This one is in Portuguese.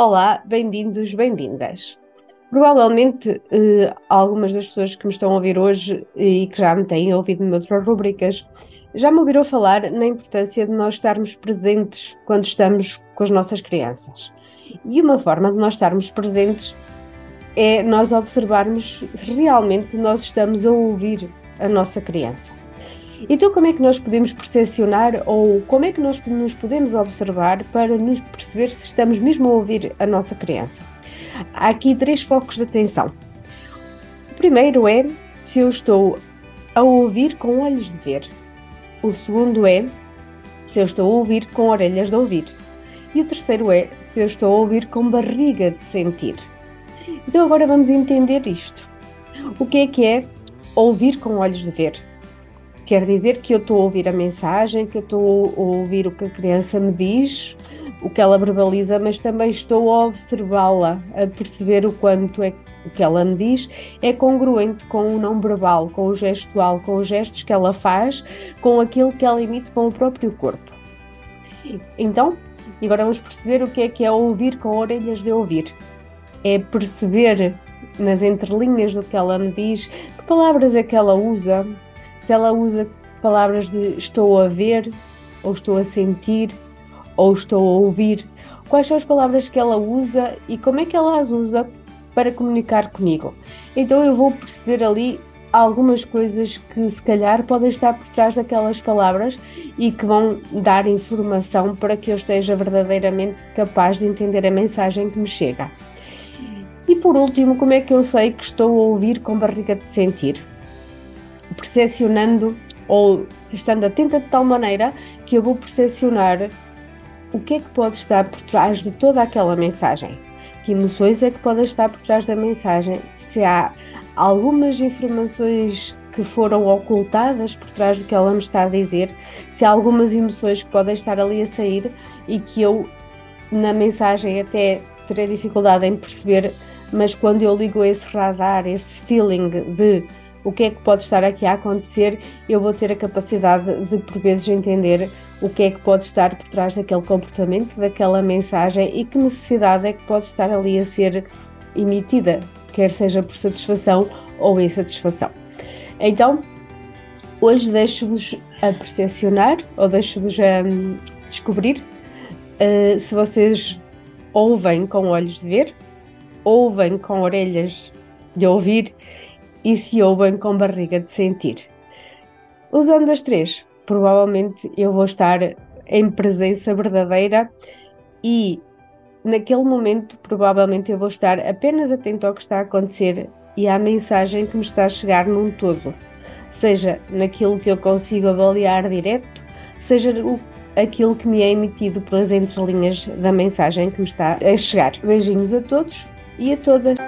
Olá, bem-vindos, bem-vindas. Provavelmente eh, algumas das pessoas que me estão a ouvir hoje e que já me têm ouvido noutras rubricas já me ouviram falar na importância de nós estarmos presentes quando estamos com as nossas crianças. E uma forma de nós estarmos presentes é nós observarmos se realmente nós estamos a ouvir a nossa criança. Então, como é que nós podemos percepcionar ou como é que nós nos podemos observar para nos perceber se estamos mesmo a ouvir a nossa criança? Há aqui três focos de atenção. O primeiro é se eu estou a ouvir com olhos de ver. O segundo é se eu estou a ouvir com orelhas de ouvir. E o terceiro é se eu estou a ouvir com barriga de sentir. Então, agora vamos entender isto. O que é que é ouvir com olhos de ver? Quer dizer que eu estou a ouvir a mensagem, que eu estou a ouvir o que a criança me diz, o que ela verbaliza, mas também estou a observá-la, a perceber o quanto é o que ela me diz é congruente com o não verbal, com o gestual, com os gestos que ela faz, com aquilo que ela emite com o próprio corpo. Então, agora vamos perceber o que é que é ouvir com orelhas de ouvir. É perceber nas entrelinhas do que ela me diz, que palavras é que ela usa, se ela usa palavras de estou a ver, ou estou a sentir, ou estou a ouvir, quais são as palavras que ela usa e como é que ela as usa para comunicar comigo. Então eu vou perceber ali algumas coisas que se calhar podem estar por trás daquelas palavras e que vão dar informação para que eu esteja verdadeiramente capaz de entender a mensagem que me chega. E por último, como é que eu sei que estou a ouvir com barriga de sentir? Percepcionando ou estando atenta de tal maneira que eu vou percepcionar o que é que pode estar por trás de toda aquela mensagem. Que emoções é que podem estar por trás da mensagem? Se há algumas informações que foram ocultadas por trás do que ela me está a dizer, se há algumas emoções que podem estar ali a sair e que eu, na mensagem, até terei dificuldade em perceber, mas quando eu ligo esse radar, esse feeling de o que é que pode estar aqui a acontecer, eu vou ter a capacidade de, por vezes, entender o que é que pode estar por trás daquele comportamento, daquela mensagem e que necessidade é que pode estar ali a ser emitida, quer seja por satisfação ou insatisfação. Então, hoje deixo-vos a percepcionar ou deixo-vos a um, descobrir uh, se vocês ouvem com olhos de ver, ouvem com orelhas de ouvir e se ouvem com barriga de sentir. Usando as três, provavelmente eu vou estar em presença verdadeira e naquele momento provavelmente eu vou estar apenas atento ao que está a acontecer e à mensagem que me está a chegar num todo, seja naquilo que eu consigo avaliar direto, seja o, aquilo que me é emitido pelas entrelinhas da mensagem que me está a chegar. Beijinhos a todos e a todas.